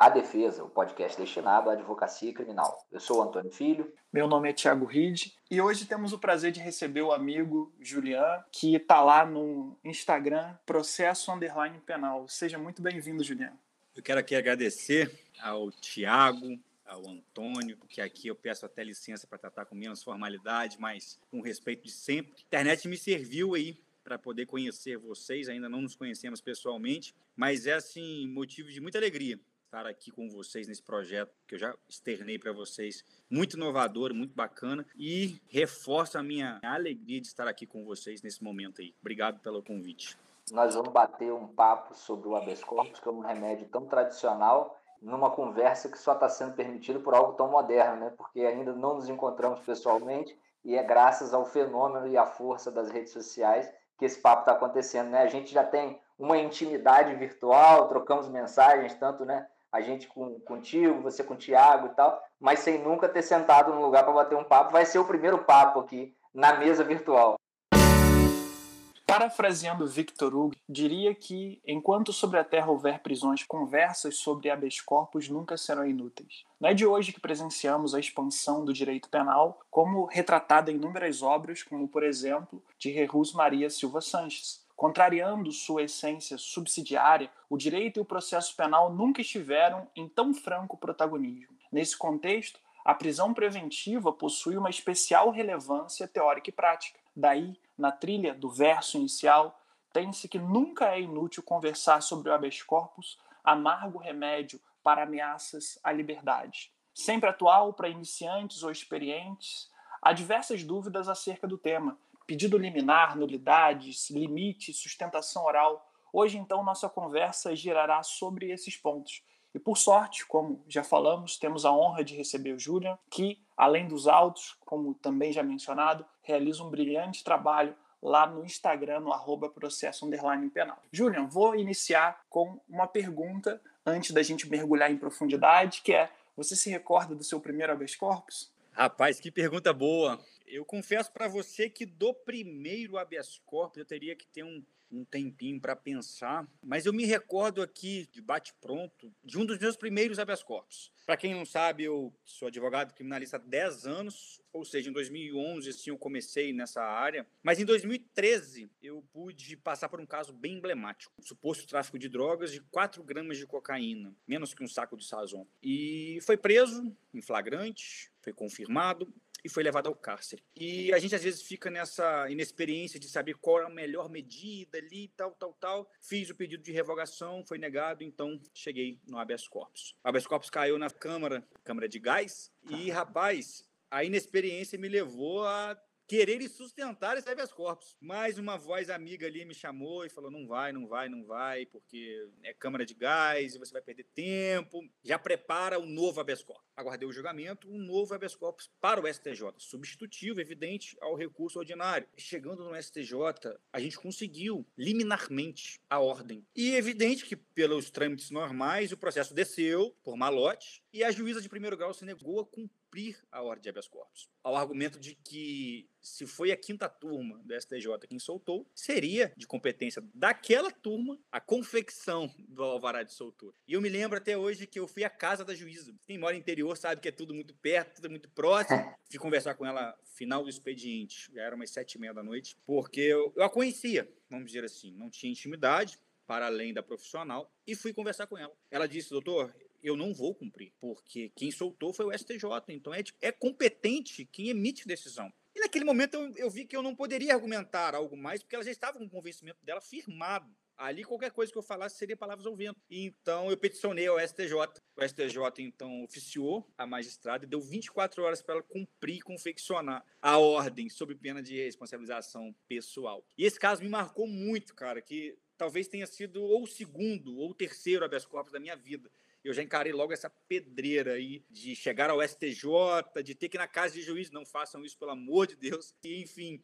A Defesa, o podcast destinado à advocacia criminal. Eu sou o Antônio Filho. Meu nome é Thiago Ride e hoje temos o prazer de receber o amigo Julian, que está lá no Instagram, Processo Underline Penal. Seja muito bem-vindo, Julian. Eu quero aqui agradecer ao Thiago, ao Antônio, que aqui eu peço até licença para tratar com menos formalidade, mas com respeito de sempre. A internet me serviu aí para poder conhecer vocês, ainda não nos conhecemos pessoalmente, mas é assim motivo de muita alegria estar aqui com vocês nesse projeto que eu já externei para vocês, muito inovador, muito bacana e reforça a minha alegria de estar aqui com vocês nesse momento aí. Obrigado pelo convite. Nós vamos bater um papo sobre o habeas corpus, que é um remédio tão tradicional, numa conversa que só está sendo permitido por algo tão moderno, né? Porque ainda não nos encontramos pessoalmente e é graças ao fenômeno e à força das redes sociais que esse papo está acontecendo, né? A gente já tem uma intimidade virtual, trocamos mensagens, tanto, né? A gente com, contigo, você com o Thiago e tal, mas sem nunca ter sentado num lugar para bater um papo. Vai ser o primeiro papo aqui na mesa virtual. Parafraseando Victor Hugo, diria que enquanto sobre a Terra houver prisões, conversas sobre habeas corpus nunca serão inúteis. Não é de hoje que presenciamos a expansão do direito penal, como retratada em inúmeras obras, como por exemplo de Jesus Maria Silva Sanches, Contrariando sua essência subsidiária, o direito e o processo penal nunca estiveram em tão franco protagonismo. Nesse contexto, a prisão preventiva possui uma especial relevância teórica e prática. Daí, na trilha do verso inicial, tem-se que nunca é inútil conversar sobre o habeas corpus, amargo remédio para ameaças à liberdade. Sempre atual para iniciantes ou experientes, há diversas dúvidas acerca do tema, pedido liminar, nulidades, limites, sustentação oral. Hoje, então, nossa conversa girará sobre esses pontos. E por sorte, como já falamos, temos a honra de receber o Julian, que, além dos autos, como também já mencionado, realiza um brilhante trabalho lá no Instagram, no arroba processo underline penal. Julian, vou iniciar com uma pergunta antes da gente mergulhar em profundidade, que é, você se recorda do seu primeiro habeas corpus? Rapaz, que pergunta boa eu confesso para você que do primeiro habeas corpus eu teria que ter um, um tempinho para pensar, mas eu me recordo aqui, de bate-pronto, de um dos meus primeiros habeas corpus. Para quem não sabe, eu sou advogado criminalista há 10 anos, ou seja, em 2011 assim, eu comecei nessa área, mas em 2013 eu pude passar por um caso bem emblemático, suposto tráfico de drogas de 4 gramas de cocaína, menos que um saco de sazon. E foi preso em flagrante, foi confirmado, e foi levado ao cárcere. E a gente às vezes fica nessa inexperiência de saber qual é a melhor medida ali, tal, tal, tal. Fiz o pedido de revogação, foi negado, então cheguei no habeas corpus. O habeas corpus caiu na Câmara, Câmara de Gás, e rapaz, a inexperiência me levou a querer sustentar esse habeas corpus. Mais uma voz amiga ali me chamou e falou: não vai, não vai, não vai, porque é câmara de gás e você vai perder tempo. Já prepara o novo habeas corpus. Aguardei o julgamento, um novo habeas corpus para o STJ, substitutivo, evidente, ao recurso ordinário. Chegando no STJ, a gente conseguiu liminarmente a ordem. E evidente que, pelos trâmites normais, o processo desceu por malote e a juíza de primeiro grau se negou a cumprir cumprir a ordem de habeas corpus. Ao argumento de que, se foi a quinta turma do STJ quem soltou, seria de competência daquela turma a confecção do alvará de soltura. E eu me lembro até hoje que eu fui à casa da juíza. Quem mora no interior sabe que é tudo muito perto, tudo muito próximo. Fui conversar com ela final do expediente, já era umas sete e meia da noite, porque eu, eu a conhecia, vamos dizer assim, não tinha intimidade, para além da profissional, e fui conversar com ela. Ela disse, doutor, eu não vou cumprir, porque quem soltou foi o STJ, então é, é competente quem emite decisão. E naquele momento eu, eu, vi que eu não poderia argumentar algo mais, porque ela já estava com o convencimento dela firmado. Ali qualquer coisa que eu falasse seria palavras ao vento. Então eu peticionei ao STJ. O STJ então oficiou a magistrada e deu 24 horas para ela cumprir e confeccionar a ordem sob pena de responsabilização pessoal. E esse caso me marcou muito, cara, que talvez tenha sido ou o segundo ou o terceiro habeas corpus da minha vida eu já encarei logo essa pedreira aí de chegar ao STJ, de ter que ir na casa de juiz, não façam isso, pelo amor de Deus, e enfim.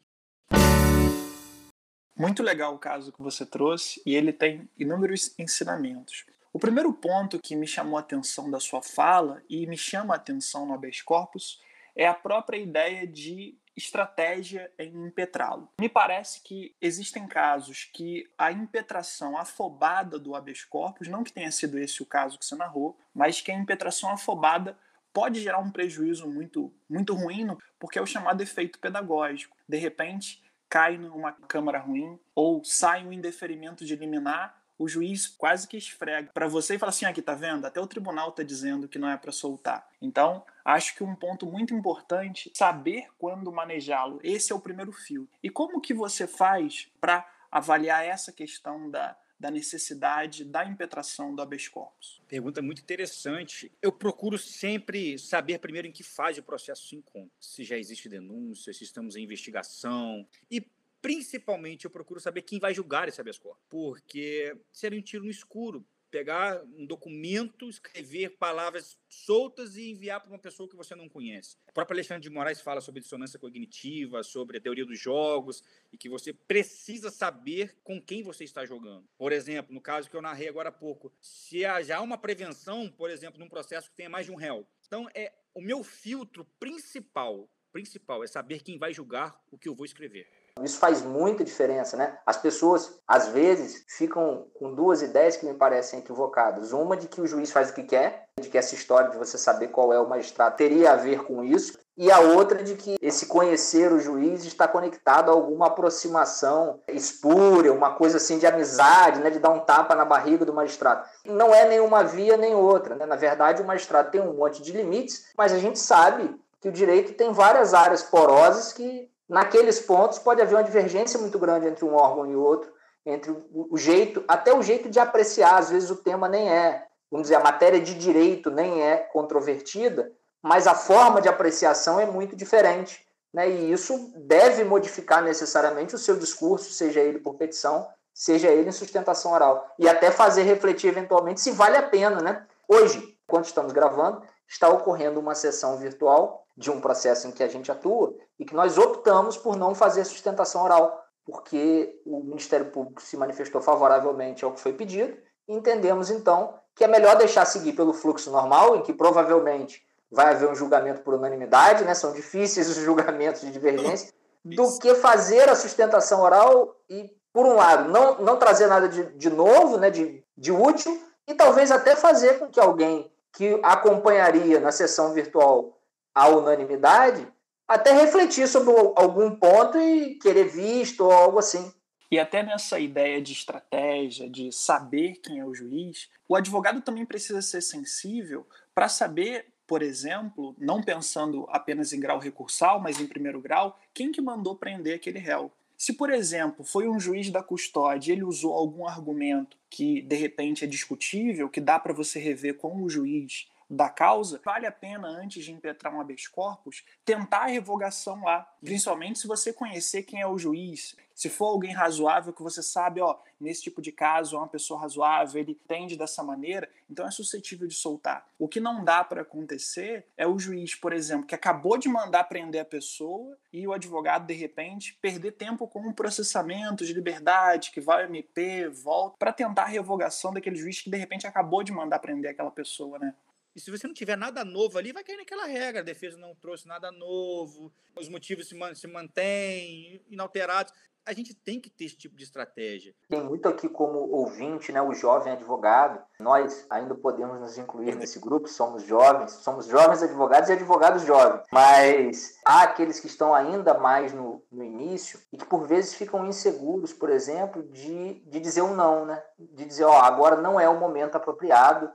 Muito legal o caso que você trouxe e ele tem inúmeros ensinamentos. O primeiro ponto que me chamou a atenção da sua fala e me chama a atenção no habeas corpus é a própria ideia de estratégia em impetrá-lo. Me parece que existem casos que a impetração afobada do habeas corpus, não que tenha sido esse o caso que você narrou, mas que a impetração afobada pode gerar um prejuízo muito, muito ruim, porque é o chamado efeito pedagógico. De repente, cai numa câmara ruim ou sai um indeferimento de liminar o juiz quase que esfrega para você e fala assim: aqui, tá vendo? Até o tribunal tá dizendo que não é para soltar. Então, acho que um ponto muito importante saber quando manejá-lo. Esse é o primeiro fio. E como que você faz para avaliar essa questão da, da necessidade da impetração do habeas corpus? Pergunta muito interessante. Eu procuro sempre saber primeiro em que fase o processo se encontra. Se já existe denúncia, se estamos em investigação. E principalmente eu procuro saber quem vai julgar esse habeas corpus, porque seria um tiro no escuro pegar um documento, escrever palavras soltas e enviar para uma pessoa que você não conhece. O próprio Alexandre de Moraes fala sobre dissonância cognitiva, sobre a teoria dos jogos, e que você precisa saber com quem você está jogando. Por exemplo, no caso que eu narrei agora há pouco, se já há uma prevenção, por exemplo, num processo que tenha mais de um réu. Então, é o meu filtro principal, principal é saber quem vai julgar o que eu vou escrever. Isso faz muita diferença, né? As pessoas, às vezes, ficam com duas ideias que me parecem equivocadas. Uma de que o juiz faz o que quer, de que essa história de você saber qual é o magistrado teria a ver com isso, e a outra de que esse conhecer o juiz está conectado a alguma aproximação espúria, uma coisa assim de amizade, né, de dar um tapa na barriga do magistrado. Não é nenhuma via nem outra. Né? Na verdade, o magistrado tem um monte de limites, mas a gente sabe que o direito tem várias áreas porosas que naqueles pontos pode haver uma divergência muito grande entre um órgão e outro, entre o jeito, até o jeito de apreciar, às vezes o tema nem é, vamos dizer, a matéria de direito nem é controvertida, mas a forma de apreciação é muito diferente. Né? E isso deve modificar necessariamente o seu discurso, seja ele por petição, seja ele em sustentação oral. E até fazer refletir eventualmente se vale a pena. Né? Hoje, quando estamos gravando, está ocorrendo uma sessão virtual de um processo em que a gente atua e que nós optamos por não fazer sustentação oral, porque o Ministério Público se manifestou favoravelmente ao que foi pedido e entendemos então que é melhor deixar seguir pelo fluxo normal, em que provavelmente vai haver um julgamento por unanimidade, né? são difíceis os julgamentos de divergência, do que fazer a sustentação oral e, por um lado, não, não trazer nada de, de novo, né? de, de útil, e talvez até fazer com que alguém que acompanharia na sessão virtual a unanimidade, até refletir sobre algum ponto e querer visto ou algo assim. E até nessa ideia de estratégia, de saber quem é o juiz, o advogado também precisa ser sensível para saber, por exemplo, não pensando apenas em grau recursal, mas em primeiro grau, quem que mandou prender aquele réu. Se, por exemplo, foi um juiz da custódia e ele usou algum argumento que de repente é discutível, que dá para você rever com o juiz da causa, vale a pena, antes de impetrar um habeas corpus, tentar a revogação lá. Principalmente se você conhecer quem é o juiz. Se for alguém razoável que você sabe, ó, nesse tipo de caso é uma pessoa razoável, ele tende dessa maneira, então é suscetível de soltar. O que não dá para acontecer é o juiz, por exemplo, que acabou de mandar prender a pessoa e o advogado, de repente, perder tempo com um processamento de liberdade, que vai ao MP, volta, para tentar a revogação daquele juiz que, de repente, acabou de mandar prender aquela pessoa, né? E se você não tiver nada novo ali, vai cair naquela regra. A defesa não trouxe nada novo, os motivos se, se mantêm inalterados. A gente tem que ter esse tipo de estratégia. Tem muito aqui como ouvinte, né, o jovem advogado. Nós ainda podemos nos incluir nesse grupo, somos jovens, somos jovens advogados e advogados jovens. Mas há aqueles que estão ainda mais no, no início e que por vezes ficam inseguros, por exemplo, de, de dizer um não, né? De dizer, ó, agora não é o momento apropriado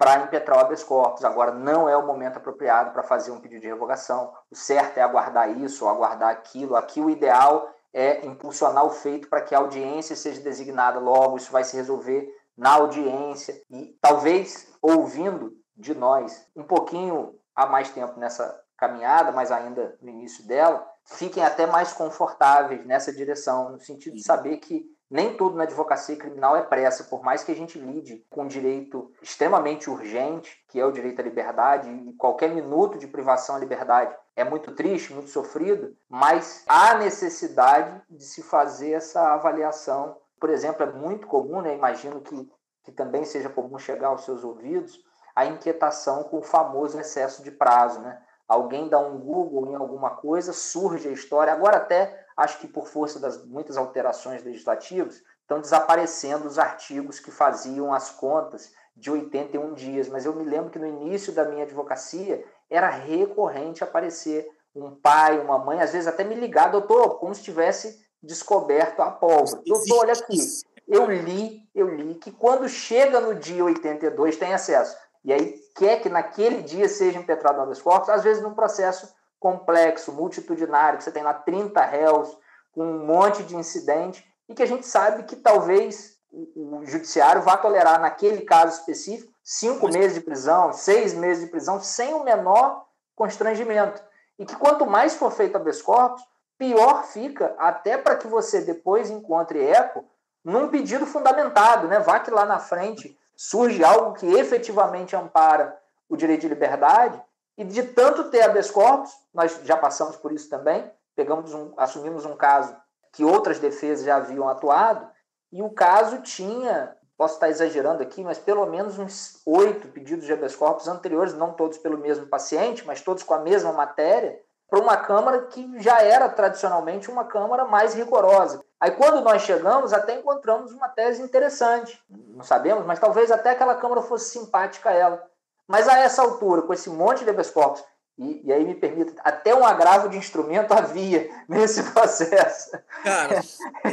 para impetrar o habeas corpus. Agora, não é o momento apropriado para fazer um pedido de revogação. O certo é aguardar isso ou aguardar aquilo. Aqui, o ideal é impulsionar o feito para que a audiência seja designada logo. Isso vai se resolver na audiência. E talvez, ouvindo de nós um pouquinho há mais tempo nessa caminhada, mas ainda no início dela, fiquem até mais confortáveis nessa direção, no sentido de saber que nem tudo na advocacia criminal é pressa, por mais que a gente lide com um direito extremamente urgente, que é o direito à liberdade, e qualquer minuto de privação à liberdade é muito triste, muito sofrido, mas há necessidade de se fazer essa avaliação. Por exemplo, é muito comum, né? imagino que, que também seja comum chegar aos seus ouvidos, a inquietação com o famoso excesso de prazo. Né? alguém dá um Google em alguma coisa, surge a história. Agora, até acho que por força das muitas alterações legislativas, estão desaparecendo os artigos que faziam as contas de 81 dias. Mas eu me lembro que no início da minha advocacia era recorrente aparecer um pai, uma mãe, às vezes até me ligar, doutor, como se tivesse descoberto a pólvora. Doutor, olha aqui, eu li, eu li que quando chega no dia 82 tem acesso. E aí quer que naquele dia seja impetrado no habeas corpus, às vezes num processo complexo, multitudinário, que você tem lá 30 réus, com um monte de incidente, e que a gente sabe que talvez o judiciário vá tolerar, naquele caso específico, cinco Mas... meses de prisão, seis meses de prisão, sem o menor constrangimento. E que quanto mais for feito habeas corpus, pior fica, até para que você depois encontre eco num pedido fundamentado, né? Vá que lá na frente surge algo que efetivamente ampara o direito de liberdade, e de tanto ter habeas corpus, nós já passamos por isso também, pegamos um, assumimos um caso que outras defesas já haviam atuado, e o caso tinha, posso estar exagerando aqui, mas pelo menos uns oito pedidos de habeas corpus anteriores, não todos pelo mesmo paciente, mas todos com a mesma matéria, para uma Câmara que já era tradicionalmente uma Câmara mais rigorosa. Aí, quando nós chegamos, até encontramos uma tese interessante. Não sabemos, mas talvez até aquela Câmara fosse simpática a ela. Mas a essa altura, com esse monte de habeas corpus, e, e, aí me permita, até um agravo de instrumento havia nesse processo. Cara,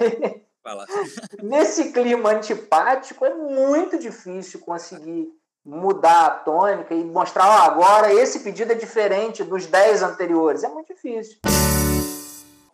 aí, nesse clima antipático, é muito difícil conseguir mudar a tônica e mostrar, ó, agora esse pedido é diferente dos 10 anteriores. É muito difícil.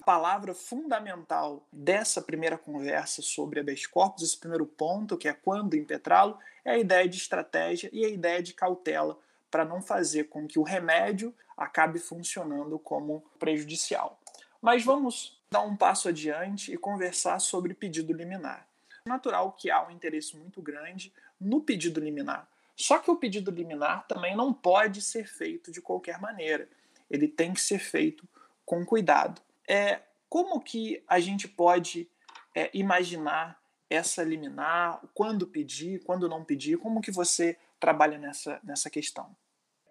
Palavra fundamental dessa primeira conversa sobre habeas corpus, esse primeiro ponto, que é quando impetrá-lo, é a ideia de estratégia e a ideia de cautela para não fazer com que o remédio acabe funcionando como prejudicial. Mas vamos dar um passo adiante e conversar sobre pedido liminar. É natural que há um interesse muito grande no pedido liminar, só que o pedido liminar também não pode ser feito de qualquer maneira. Ele tem que ser feito com cuidado. É, como que a gente pode é, imaginar essa liminar, quando pedir, quando não pedir? Como que você trabalha nessa, nessa questão?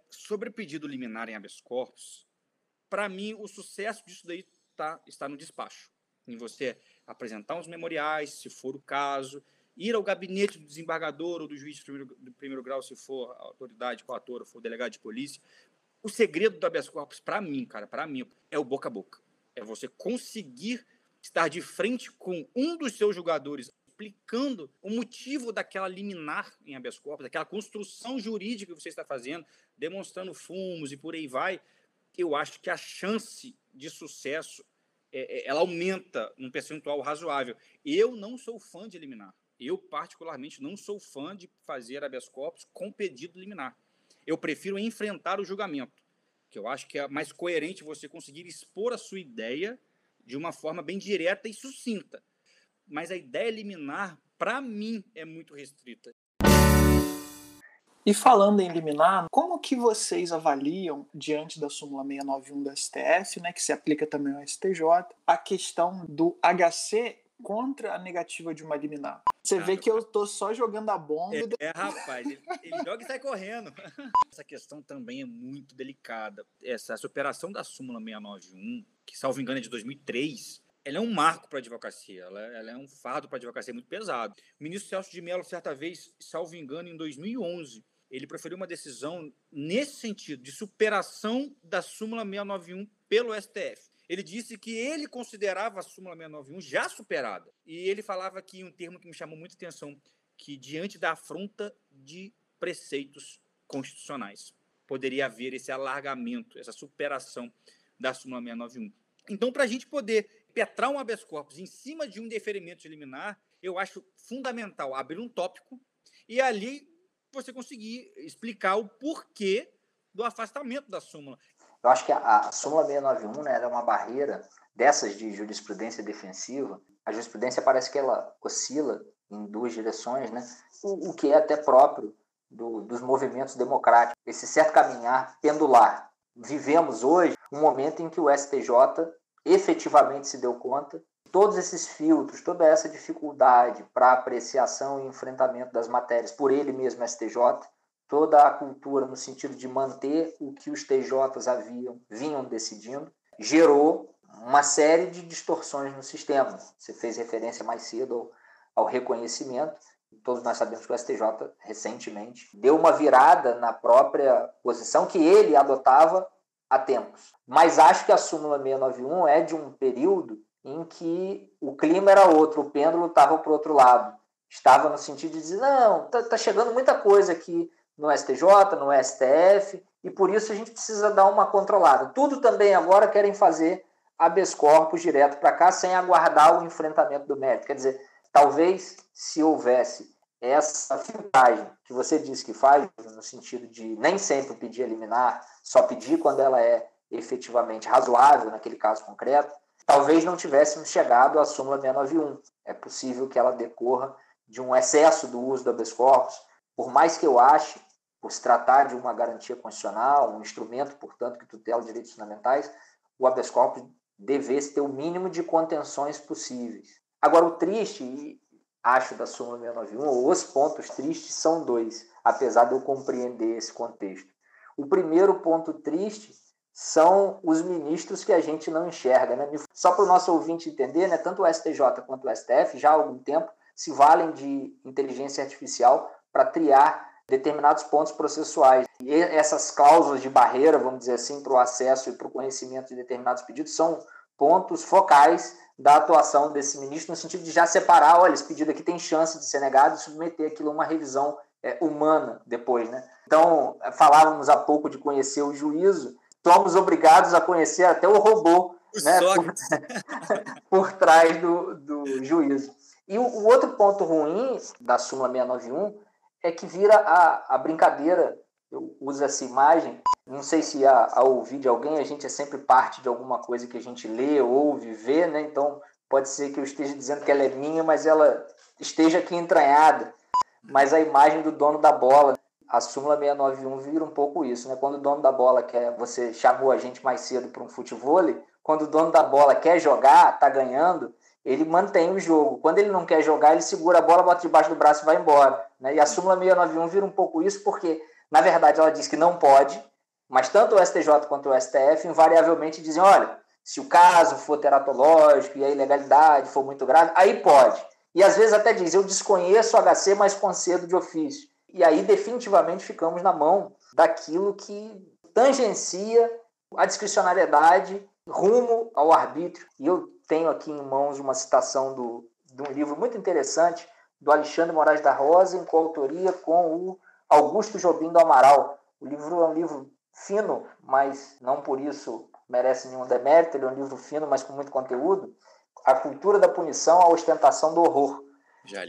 Sobre pedido liminar em habeas corpus, para mim o sucesso disso daí tá, está no despacho. Em você apresentar os memoriais, se for o caso, ir ao gabinete do desembargador ou do juiz de primeiro, do primeiro grau, se for a autoridade coatora, for o delegado de polícia. O segredo do habeas corpus, para mim, cara, para mim, é o boca a boca. É você conseguir estar de frente com um dos seus julgadores, explicando o motivo daquela liminar em habeas corpus, daquela construção jurídica que você está fazendo, demonstrando fumos e por aí vai. Eu acho que a chance de sucesso é, é ela aumenta num percentual razoável. Eu não sou fã de eliminar. Eu, particularmente, não sou fã de fazer habeas corpus com pedido liminar. Eu prefiro enfrentar o julgamento, que eu acho que é mais coerente você conseguir expor a sua ideia de uma forma bem direta e sucinta. Mas a ideia liminar, para mim, é muito restrita. E falando em liminar, como que vocês avaliam, diante da súmula 691 do STF, né, que se aplica também ao STJ, a questão do HC contra a negativa de uma liminar. Você vê que eu tô só jogando a bomba. É, é rapaz, ele, ele joga e sai correndo. Essa questão também é muito delicada. Essa, essa operação da súmula 691, que salvo engano é de 2003, ela é um marco para a advocacia, ela, ela, é um fardo para a advocacia muito pesado. O ministro Celso de Mello, certa vez, salvo engano, em 2011, ele preferiu uma decisão nesse sentido, de superação da súmula 691 pelo STF. Ele disse que ele considerava a súmula 691 já superada. E ele falava aqui um termo que me chamou muita atenção, que diante da afronta de preceitos constitucionais poderia haver esse alargamento, essa superação da súmula 691. Então, para a gente poder petrar um habeas corpus em cima de um deferimento de liminar, eu acho fundamental abrir um tópico e ali você conseguir explicar o porquê do afastamento da súmula. Eu acho que a, a súmula 691 né, é uma barreira dessas de jurisprudência defensiva. A jurisprudência parece que ela oscila em duas direções, né? o, o que é até próprio do, dos movimentos democráticos, esse certo caminhar pendular. Vivemos hoje um momento em que o STJ efetivamente se deu conta todos esses filtros, toda essa dificuldade para apreciação e enfrentamento das matérias por ele mesmo STJ, toda a cultura no sentido de manter o que os TJs haviam, vinham decidindo, gerou uma série de distorções no sistema. Você fez referência mais cedo ao, reconhecimento. Todos nós sabemos que o STJ, recentemente, deu uma virada na própria posição que ele adotava há tempos. Mas acho que a súmula 691 é de um período em que o clima era outro, o pêndulo estava para o outro lado. Estava no sentido de dizer, não, está tá chegando muita coisa aqui no STJ, no STF, e por isso a gente precisa dar uma controlada. Tudo também agora querem fazer habeas corpus direto para cá, sem aguardar o enfrentamento do mérito. Quer dizer, talvez se houvesse essa filtragem que você disse que faz, no sentido de nem sempre pedir eliminar, só pedir quando ela é efetivamente razoável, naquele caso concreto, talvez não tivéssemos chegado à súmula 691. É possível que ela decorra de um excesso do uso do habeas corpus, por mais que eu ache, por se tratar de uma garantia constitucional, um instrumento, portanto, que tutela direitos fundamentais, o habeas corpus devesse ter o mínimo de contenções possíveis. Agora, o triste, acho, da súmula 691, ou os pontos tristes são dois, apesar de eu compreender esse contexto. O primeiro ponto triste são os ministros que a gente não enxerga. Né? Só para o nosso ouvinte entender, né, tanto o STJ quanto o STF, já há algum tempo, se valem de inteligência artificial para triar determinados pontos processuais. E essas cláusulas de barreira, vamos dizer assim, para o acesso e para o conhecimento de determinados pedidos são pontos focais da atuação desse ministro, no sentido de já separar, olha, esse pedido aqui tem chance de ser negado e submeter aquilo a uma revisão é, humana depois. Né? Então, falávamos há pouco de conhecer o juízo, somos obrigados a conhecer até o robô né, por, por, trás do, do juízo. E o, o, outro ponto ruim da súmula 691 é que vira a, a brincadeira, eu uso essa imagem, não sei se a, ouvir de alguém, a gente é sempre parte de alguma coisa que a gente lê, ouve, vê, né? Então pode ser que eu esteja dizendo que ela é minha, mas ela esteja aqui entranhada. Mas a imagem do dono da bola, a súmula 691 vira um pouco isso, né? Quando o dono da bola quer, você chamou a gente mais cedo para um futebol, quando o dono da bola quer jogar, tá ganhando, ele mantém o jogo. Quando ele não quer jogar, ele segura a bola, bota debaixo do braço e vai embora. Né? E a súmula 691 vira um pouco isso, porque, na verdade, ela diz que não pode, mas tanto o STJ quanto o STF invariavelmente dizem: olha, se o caso for teratológico e a ilegalidade for muito grave, aí pode. E às vezes até diz: eu desconheço o HC, mas concedo de ofício. E aí definitivamente ficamos na mão daquilo que tangencia a discricionariedade rumo ao arbítrio. E eu tenho aqui em mãos uma citação do, de um livro muito interessante do Alexandre Moraes da Rosa, em coautoria com o Augusto Jobim do Amaral. O livro é um livro fino, mas não por isso merece nenhum demérito. Ele é um livro fino, mas com muito conteúdo. A cultura da punição, a ostentação do horror.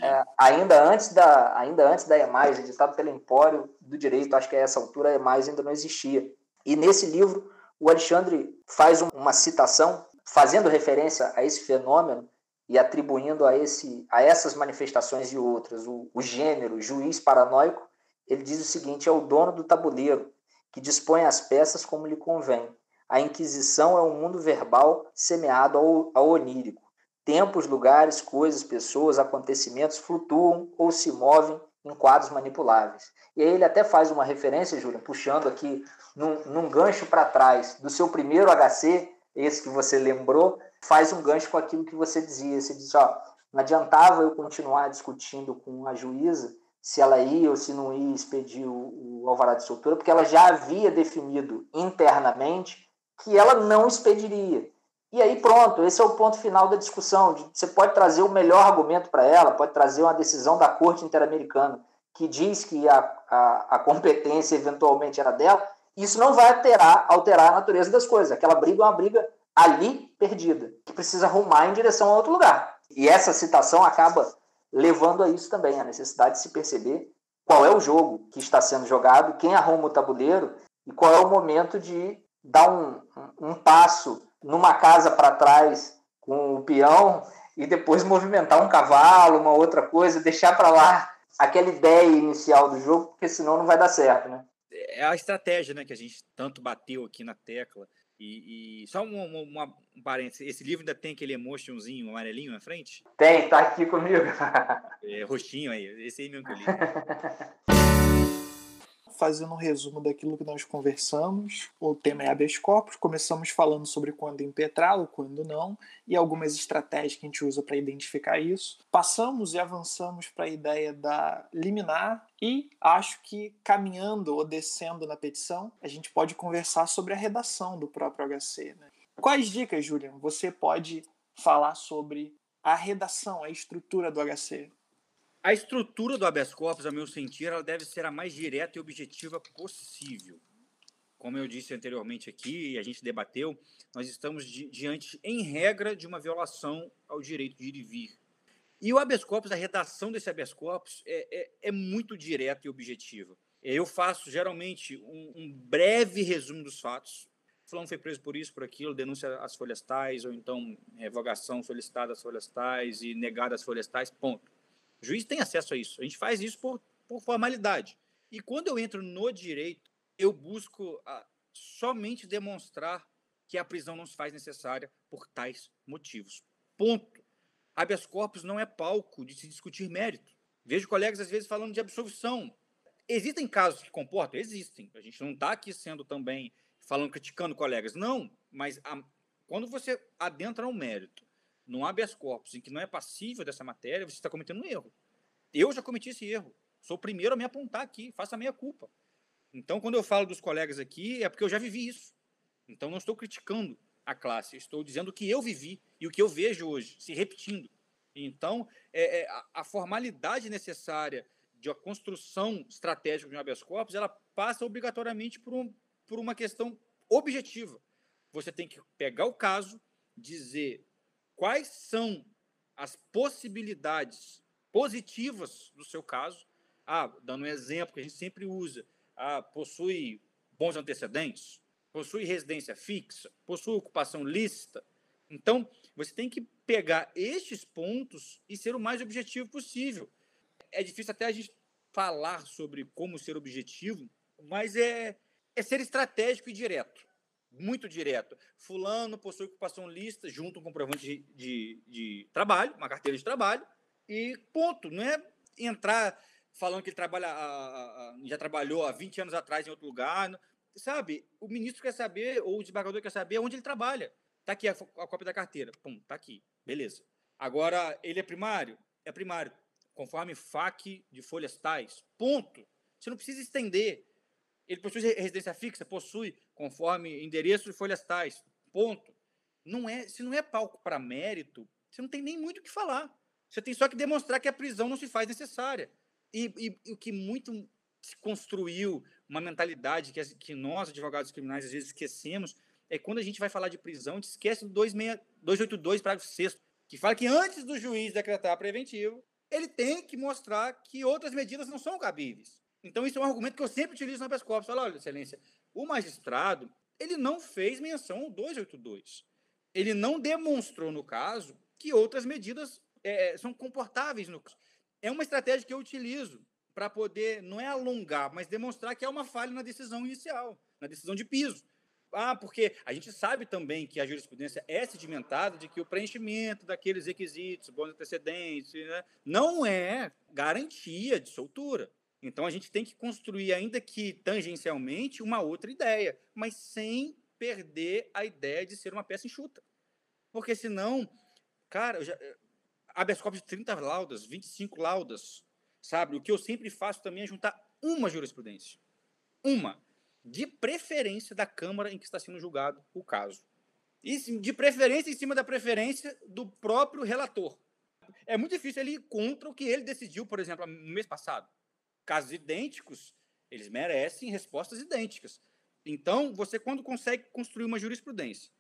É, ainda antes da ainda antes da EMAIS, editado pelo Empório do Direito, acho que a essa altura a EMAIS ainda não existia. E nesse livro o Alexandre faz uma citação fazendo referência a esse fenômeno e atribuindo a, esse, a essas manifestações e outras o, o gênero juiz paranoico, ele diz o seguinte: é o dono do tabuleiro que dispõe as peças como lhe convém. A Inquisição é um mundo verbal semeado ao, ao onírico. Tempos, lugares, coisas, pessoas, acontecimentos flutuam ou se movem em quadros manipuláveis. E aí ele até faz uma referência, Júlia, puxando aqui num, num gancho para trás do seu primeiro HC, esse que você lembrou, faz um gancho com aquilo que você dizia. Você diz, ó, não adiantava eu continuar discutindo com a juíza se ela ia ou se não ia expedir o, o alvará de soltura, porque ela já havia definido internamente que ela não expediria. E aí pronto, esse é o ponto final da discussão. Você pode trazer o melhor argumento para ela, pode trazer uma decisão da Corte Interamericana que diz que a, a, a competência eventualmente era dela, isso não vai alterar, alterar a natureza das coisas. Aquela briga é uma briga ali perdida, que precisa arrumar em direção a outro lugar. E essa citação acaba levando a isso também, a necessidade de se perceber qual é o jogo que está sendo jogado, quem arruma o tabuleiro e qual é o momento de dar um, um passo numa casa para trás com o peão e depois movimentar um cavalo, uma outra coisa, deixar para lá aquela ideia inicial do jogo, porque senão não vai dar certo, né? É a estratégia né, que a gente tanto bateu aqui na tecla. E, e só uma, uma, um parênteses, esse livro ainda tem aquele emotionzinho amarelinho na frente? Tem, tá aqui comigo. É, roxinho aí, esse aí mesmo que eu li. fazendo um resumo daquilo que nós conversamos, o tema é habeas corpus. Começamos falando sobre quando impetrar ou quando não, e algumas estratégias que a gente usa para identificar isso. Passamos e avançamos para a ideia da liminar, e acho que caminhando ou descendo na petição, a gente pode conversar sobre a redação do próprio HC. Né? Quais dicas, Julian, você pode falar sobre a redação, a estrutura do HC? A estrutura do habeas corpus, a meu sentir, ela deve ser a mais direta e objetiva possível. Como eu disse anteriormente aqui, e a gente debateu, nós estamos di diante, em regra, de uma violação ao direito de ir e vir. E o habeas corpus, a redação desse habeas corpus é, é, é muito direta e objetiva. Eu faço, geralmente, um, um breve resumo dos fatos. Fulano foi preso por isso, por aquilo, denúncia às folhas tais, ou então revogação solicitada às folhas tais e negada às folhas tais, ponto o juiz tem acesso a isso. A gente faz isso por, por formalidade. E quando eu entro no direito, eu busco ah, somente demonstrar que a prisão não se faz necessária por tais motivos. Ponto. Habeas corpus não é palco de se discutir mérito. Vejo colegas, às vezes, falando de absolvição. Existem casos que comportam? Existem. A gente não está aqui sendo também falando, criticando colegas. Não, mas a, quando você adentra no mérito num habeas corpus em que não é passível dessa matéria, você está cometendo um erro. Eu já cometi esse erro. Sou o primeiro a me apontar aqui, faça a minha culpa. Então, quando eu falo dos colegas aqui, é porque eu já vivi isso. Então, não estou criticando a classe, estou dizendo o que eu vivi e o que eu vejo hoje, se repetindo. Então, é, é, a, formalidade necessária de uma construção estratégica de um habeas corpus, ela passa obrigatoriamente por, um, por uma questão objetiva. Você tem que pegar o caso, dizer quais são as possibilidades positivas do seu caso. Ah, dando um exemplo que a gente sempre usa, ah, possui bons antecedentes, possui residência fixa, possui ocupação lícita. Então, você tem que pegar estes pontos e ser o mais objetivo possível. É difícil até a gente falar sobre como ser objetivo, mas é, é ser estratégico e direto muito direto. Fulano possui ocupação lista junto um comprovante de, de, de, trabalho, uma carteira de trabalho, e ponto. Não é entrar falando que ele trabalha, a, a, já trabalhou há 20 anos atrás em outro lugar. Sabe, o ministro quer saber, ou o desembargador quer saber onde ele trabalha. Tá aqui a, a cópia da carteira. Pum, tá aqui. Beleza. Agora, ele é primário? É primário. Conforme FAC de folhas tais. Ponto. Você não precisa estender. Ele possui residência fixa? Possui conforme endereço de folhas tais. Ponto. Não é, se não é palco para mérito, você não tem nem muito o que falar. Você tem só que demonstrar que a prisão não se faz necessária. E, e, e o que muito se construiu, uma mentalidade que, que nós, advogados criminais, às vezes esquecemos, é quando a gente vai falar de prisão, a gente esquece do 282, parágrafo 6 que fala que antes do juiz decretar preventivo, ele tem que mostrar que outras medidas não são cabíveis. Então, isso é um argumento que eu sempre utilizo na PESCOP. Fala, olha, excelência, o magistrado, ele não fez menção ao 282. Ele não demonstrou, no caso, que outras medidas é, são comportáveis. No... É uma estratégia que eu utilizo para poder, não é alongar, mas demonstrar que é uma falha na decisão inicial, na decisão de piso. Ah, porque a gente sabe também que a jurisprudência é sedimentada de que o preenchimento daqueles requisitos, bons antecedentes, né, não é garantia de soltura. Então a gente tem que construir, ainda que tangencialmente, uma outra ideia, mas sem perder a ideia de ser uma peça enxuta. Porque senão, cara, eu já, eh, habeas corpus de 30 laudas, 25 laudas, sabe? O que eu sempre faço também é juntar uma jurisprudência. Uma. De preferência da Câmara em que está sendo julgado o caso. E de preferência em cima da preferência do próprio relator. É muito difícil ele ir contra o que ele decidiu, por exemplo, no mês passado casos idênticos, eles merecem respostas idênticas. Então, você, quando consegue construir uma jurisprudência,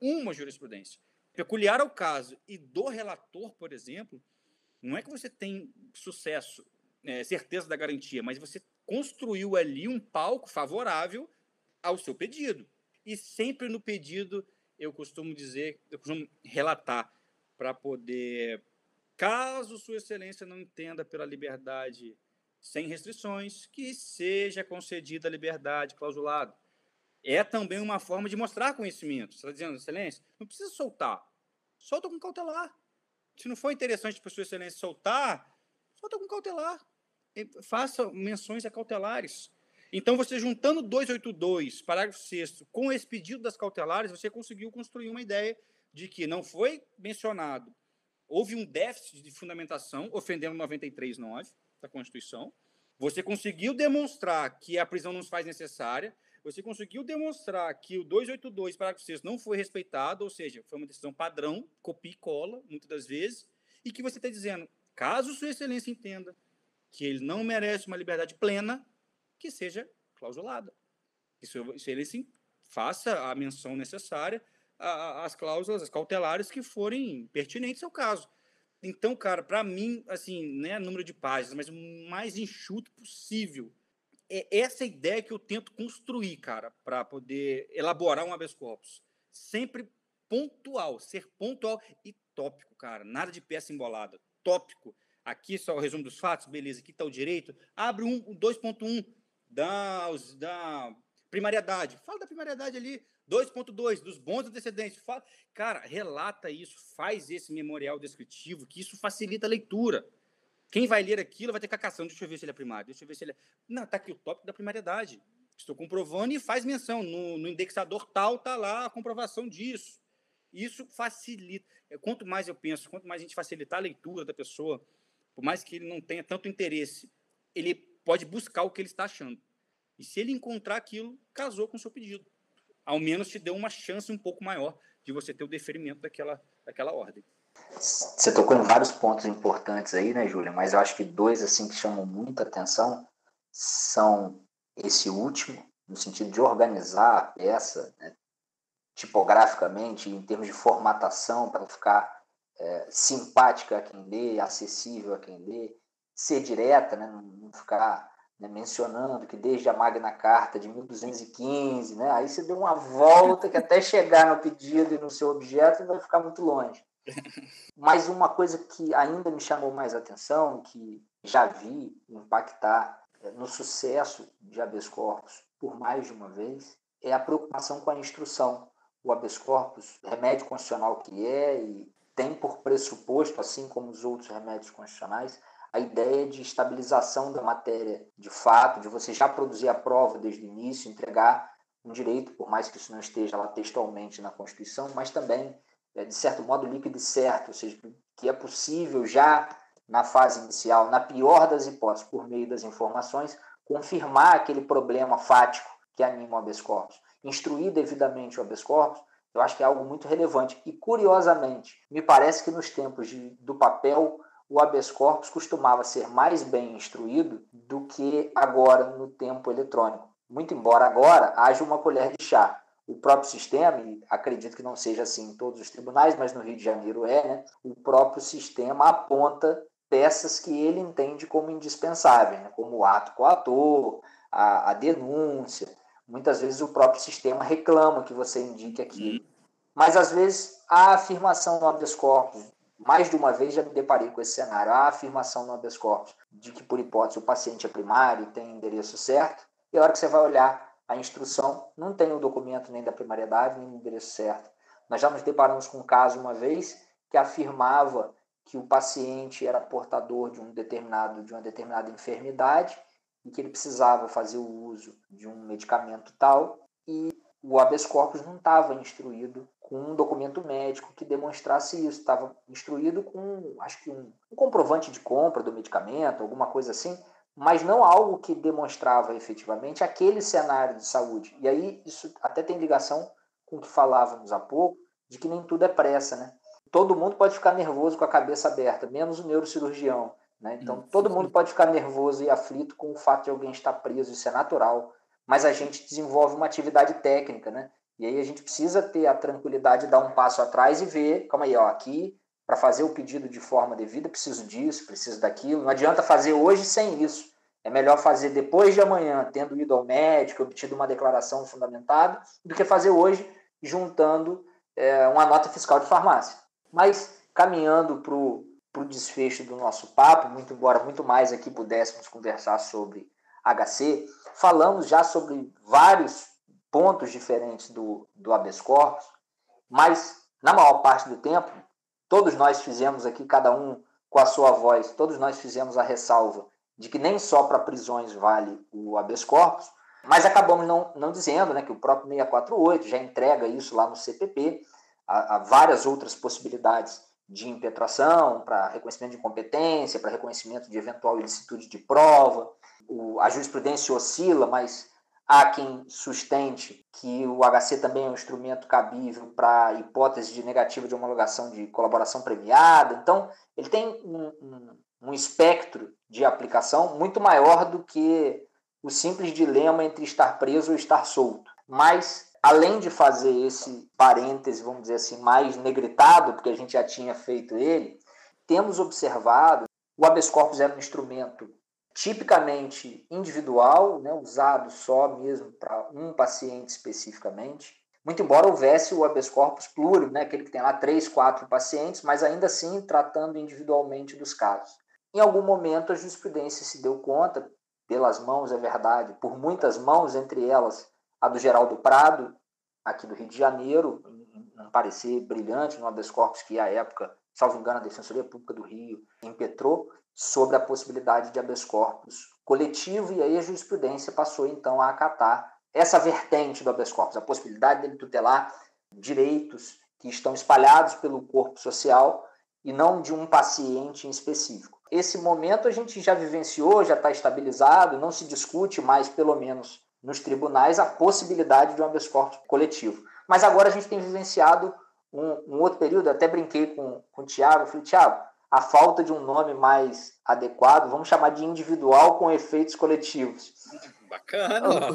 uma jurisprudência, peculiar ao caso e do relator, por exemplo, não é que você tem sucesso, é, certeza da garantia, mas você construiu ali um palco favorável ao seu pedido. E sempre no pedido, eu costumo dizer, eu costumo relatar para poder, caso Sua Excelência não entenda pela liberdade sem restrições, que seja concedida a liberdade clausulada. É também uma forma de mostrar conhecimento. Você está dizendo, Excelência, não precisa soltar. Solta com cautelar. Se não for interessante para Sua Excelência soltar, solta com cautelar. Faça menções a cautelares. Então, você juntando 282, parágrafo 6 com esse pedido das cautelares, você conseguiu construir uma ideia de que não foi mencionado, houve um déficit de fundamentação, ofendendo 93.9 da Constituição. Você conseguiu demonstrar que a prisão não se faz necessária, você conseguiu demonstrar que o 282, parágrafo 6 não foi respeitado, ou seja, foi uma decisão padrão, copia e cola, muitas das vezes, e que você está dizendo, caso Sua Excelência entenda que ele não merece uma liberdade plena, que seja clausulada. Que Sua Excelência faça a menção necessária às cláusulas, as cautelares que forem pertinentes ao caso. Então, cara, para mim, assim, não é número de páginas, mas o mais enxuto possível. É essa ideia que eu tento construir, cara, para poder elaborar um habeas corpus. Sempre pontual, ser pontual e tópico, cara. Nada de peça embolada. Tópico. Aqui só o resumo dos fatos, beleza. Aqui está o direito. Abre um, 2.1 da, da primariedade. Fala da primariedade ali. 2.2 dos bons antecedentes. Fala, cara, relata isso, faz esse memorial descritivo, que isso facilita a leitura. Quem vai ler aquilo vai ter cacação. Deixa eu ver se ele é primário. Deixa eu ver se ele é. Não, tá aqui o tópico da primariedade. Estou comprovando e faz menção. No, no indexador tal tá lá a comprovação disso. Isso facilita. É, quanto mais eu penso, quanto mais a gente facilitar a leitura da pessoa, por mais que ele não tenha tanto interesse, ele pode buscar o que ele está achando. E se ele encontrar aquilo, casou com o seu pedido. Ao menos te deu uma chance um pouco maior de você ter o deferimento daquela, daquela ordem. Você tocou em vários pontos importantes aí, né, Júlia? Mas eu acho que dois assim que chamam muita atenção são esse último, no sentido de organizar a peça né, tipograficamente, em termos de formatação, para ficar é, simpática a quem lê, acessível a quem lê, ser direta, né, não ficar né, mencionando que desde a Magna Carta de 1215, né, aí você deu uma volta que até chegar no pedido e no seu objeto vai ficar muito longe. Mas uma coisa que ainda me chamou mais atenção, que já vi impactar é, no sucesso de habeas corpus por mais de uma vez, é a preocupação com a instrução. O habeas corpus, remédio constitucional que é, e tem por pressuposto, assim como os outros remédios constitucionais, a ideia de estabilização da matéria de fato, de você já produzir a prova desde o início, entregar um direito, por mais que isso não esteja lá textualmente na Constituição, mas também, é, de certo modo, líquido e certo, ou seja, que é possível já na fase inicial, na pior das hipóteses, por meio das informações, confirmar aquele problema fático que anima o habeas corpus. Instruir devidamente o habeas corpus, eu acho que é algo muito relevante. E, curiosamente, me parece que nos tempos de, do papel o habeas corpus costumava ser mais bem instruído do que agora no tempo eletrônico. Muito embora agora haja uma colher de chá. O próprio sistema, e acredito que não seja assim em todos os tribunais, mas no Rio de Janeiro é, né? o próprio sistema aponta peças que ele entende como indispensáveis, né? como o ato coator, a, a denúncia. Muitas vezes o próprio sistema reclama que você indique aquilo. Uhum. Mas às vezes a afirmação no habeas corpus mais de uma vez já me deparei com esse cenário. A afirmação no habeas corpus de que, por hipótese, o paciente é primário, tem endereço certo, e a hora que você vai olhar a instrução, não tem o documento nem da primariedade, nem o endereço certo. Nós já nos deparamos com um caso uma vez que afirmava que o paciente era portador de um determinado de uma determinada enfermidade e que ele precisava fazer o uso de um medicamento tal e o habeas corpus não estava instruído com um documento médico que demonstrasse isso. Estava instruído com, acho que, um, um, comprovante de compra do medicamento, alguma coisa assim, mas não algo que demonstrava efetivamente aquele cenário de saúde. E aí isso até tem ligação com o que falávamos há pouco, de que nem tudo é pressa, né? Todo mundo pode ficar nervoso com a cabeça aberta, menos o neurocirurgião. Né? Então, todo mundo pode ficar nervoso e aflito com o fato de alguém estar preso, isso é natural mas a gente desenvolve uma atividade técnica, né? E aí a gente precisa ter a tranquilidade de dar um passo atrás e ver, calma aí, ó, aqui para fazer o pedido de forma devida, preciso disso, preciso daquilo. Não adianta fazer hoje sem isso. É melhor fazer depois de amanhã, tendo ido ao médico, obtido uma declaração fundamentada, do que fazer hoje juntando é, uma nota fiscal de farmácia. Mas caminhando para o desfecho do nosso papo, muito embora muito mais aqui pudéssemos conversar sobre HC, falamos já sobre vários pontos diferentes do, do habeas corpus, mas na maior parte do tempo, todos nós fizemos aqui, cada um com a sua voz, todos nós fizemos a ressalva de que nem só para prisões vale o habeas corpus, Mas acabamos não, não dizendo né, que o próprio 648 já entrega isso lá no CPP, há, várias outras possibilidades de impetração, para reconhecimento de incompetência, para reconhecimento de eventual ilicitude de prova. O, a jurisprudência oscila, mas há quem sustente que o HC também é um instrumento cabível para hipótese de negativa de homologação de colaboração premiada. Então, ele tem um, um, um espectro de aplicação muito maior do que o simples dilema entre estar preso ou estar solto. Mas além de fazer esse parêntese, vamos dizer assim, mais negritado, porque a gente já tinha feito ele, temos observado o habeas corpus era um instrumento tipicamente individual, né, usado só mesmo para um paciente especificamente. Muito embora houvesse o habeas corpus plúrio, né, aquele que tem lá três, quatro pacientes, mas ainda assim tratando individualmente dos casos. Em algum momento a jurisprudência se deu conta, pelas mãos, é verdade, por muitas mãos, entre elas a do Geraldo Prado, aqui do Rio de Janeiro, um parecer brilhante no habeas corpus que à época, salvo engano, a Defensoria Pública do Rio impetrou sobre a possibilidade de habeas corpus coletivo e aí a jurisprudência passou então a acatar essa vertente do habeas corpus, a possibilidade dele tutelar direitos que estão espalhados pelo corpo social e não de um paciente em específico. Esse momento a gente já vivenciou, já está estabilizado, não se discute mais, pelo menos nos tribunais a possibilidade de um habeas corpus coletivo. Mas agora a gente tem vivenciado um, um outro período, até brinquei com, com o Tiago, falei, Tiago, a falta de um nome mais adequado, vamos chamar de individual com efeitos coletivos. Bacana!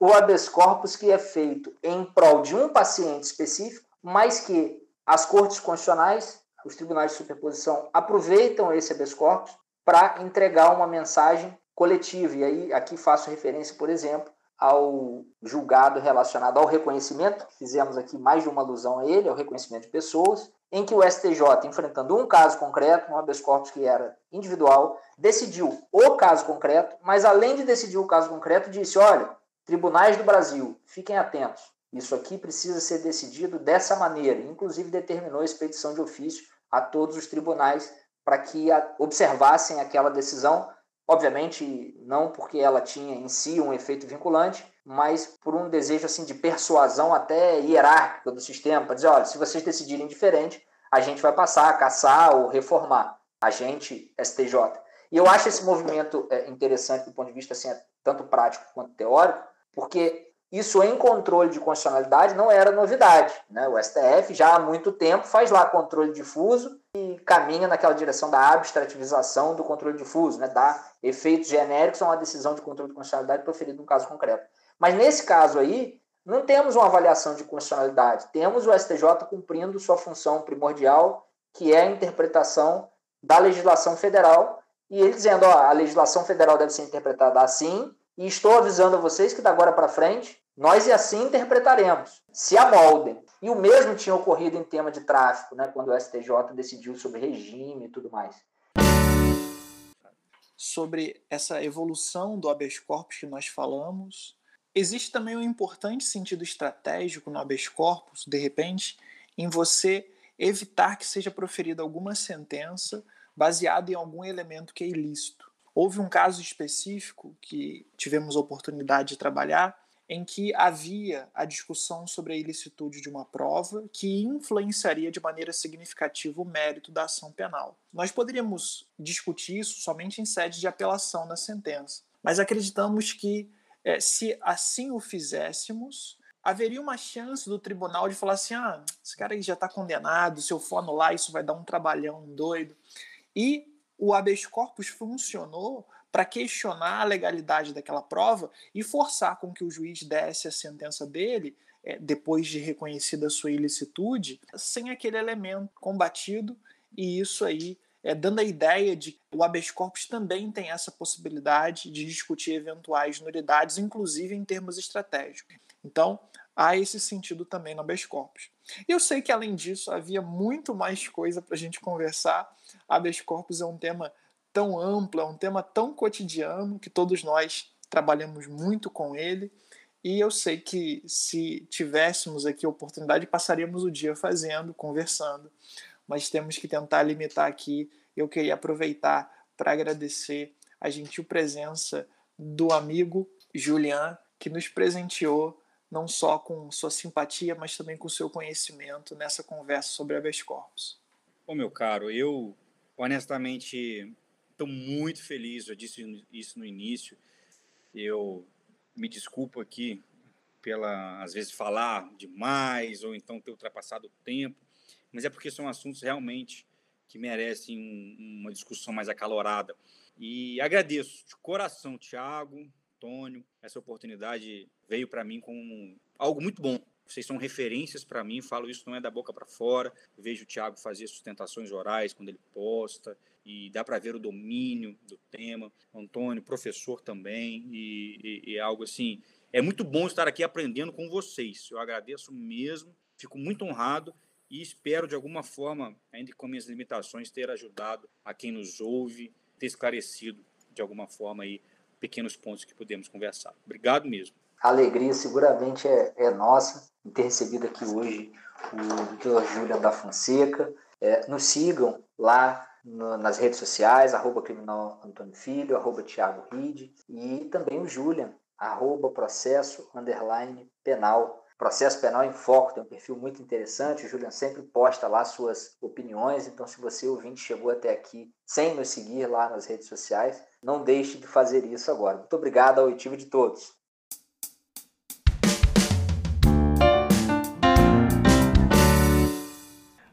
O, o habeas corpus que é feito em prol de um paciente específico, mas que as cortes constitucionais, os tribunais de superposição, aproveitam esse habeas corpus para entregar uma mensagem coletivo. E aí aqui faço referência, por exemplo, ao julgado relacionado ao reconhecimento, fizemos aqui mais de uma alusão a ele, ao reconhecimento de pessoas, em que o STJ, enfrentando um caso concreto, um habeas corpus que era individual, decidiu o caso concreto, mas além de decidir o caso concreto, disse: olha, tribunais do Brasil, fiquem atentos, isso aqui precisa ser decidido dessa maneira. Inclusive, determinou a expedição de ofício a todos os tribunais para que observassem aquela decisão Obviamente, não porque ela tinha em si um efeito vinculante, mas por um desejo assim de persuasão até hierárquica do sistema, para dizer, olha, se vocês decidirem diferente, a gente vai passar a caçar ou reformar a gente STJ. E eu acho esse movimento é, interessante do ponto de vista assim, tanto prático quanto teórico, porque isso em controle de constitucionalidade não era novidade. Né? O STF já há muito tempo faz lá controle difuso e caminha naquela direção da abstrativização do controle difuso, né? dá efeitos genéricos a uma decisão de controle de constitucionalidade proferida num caso concreto. Mas nesse caso aí, não temos uma avaliação de constitucionalidade, temos o STJ cumprindo sua função primordial, que é a interpretação da legislação federal, e ele dizendo, ó, a legislação federal deve ser interpretada assim, e estou avisando a vocês que da agora para frente nós e assim interpretaremos. Se amoldem. E o mesmo tinha ocorrido em tema de tráfico, né, quando o STJ decidiu sobre regime e tudo mais. Sobre essa evolução do habeas corpus que nós falamos, existe também um importante sentido estratégico no habeas corpus, de repente, em você evitar que seja proferida alguma sentença baseada em algum elemento que é ilícito. Houve um caso específico que tivemos a oportunidade de trabalhar em que havia a discussão sobre a ilicitude de uma prova que influenciaria de maneira significativa o mérito da ação penal. Nós poderíamos discutir isso somente em sede de apelação na sentença, mas acreditamos que, é, se assim o fizéssemos, haveria uma chance do tribunal de falar assim: ah, esse cara aí já está condenado, se eu for anular, isso vai dar um trabalhão doido. E o habeas corpus funcionou para questionar a legalidade daquela prova e forçar com que o juiz desse a sentença dele, é, depois de reconhecida sua ilicitude, sem aquele elemento combatido, e isso aí é, dando a ideia de que o habeas corpus também tem essa possibilidade de discutir eventuais nulidades, inclusive em termos estratégicos. Então, há esse sentido também no habeas corpus. Eu sei que, além disso, havia muito mais coisa para a gente conversar. Habeas corpus é um tema tão amplo, é um tema tão cotidiano que todos nós trabalhamos muito com ele. E eu sei que se tivéssemos aqui a oportunidade, passaríamos o dia fazendo, conversando, mas temos que tentar limitar aqui. Eu queria aproveitar para agradecer a gentil presença do amigo Julian, que nos presenteou não só com sua simpatia, mas também com seu conhecimento nessa conversa sobre habeas corpus. Ô, meu caro, eu honestamente estou muito feliz, eu disse isso no início, eu me desculpo aqui pela, às vezes, falar demais ou então ter ultrapassado o tempo, mas é porque são assuntos realmente que merecem um, uma discussão mais acalorada. E agradeço de coração, Tiago, Antônio, essa oportunidade veio para mim como algo muito bom. Vocês são referências para mim, falo isso não é da boca para fora. Vejo o Tiago fazer sustentações orais quando ele posta, e dá para ver o domínio do tema. Antônio, professor também, e, e, e algo assim. É muito bom estar aqui aprendendo com vocês. Eu agradeço mesmo, fico muito honrado e espero de alguma forma, ainda com minhas limitações, ter ajudado a quem nos ouve, ter esclarecido de alguma forma aí pequenos pontos que podemos conversar. Obrigado mesmo. A alegria seguramente é, é nossa em ter recebido aqui hoje o Dr. Julian da Fonseca. É, nos sigam lá no, nas redes sociais, arroba criminal Antônio Filho, arroba Ride, e também o Julian, arroba processo underline penal. Processo Penal em Foco tem um perfil muito interessante. O Julian sempre posta lá suas opiniões. Então, se você ouvinte chegou até aqui sem nos seguir lá nas redes sociais, não deixe de fazer isso agora. Muito obrigado ao oitivo de todos.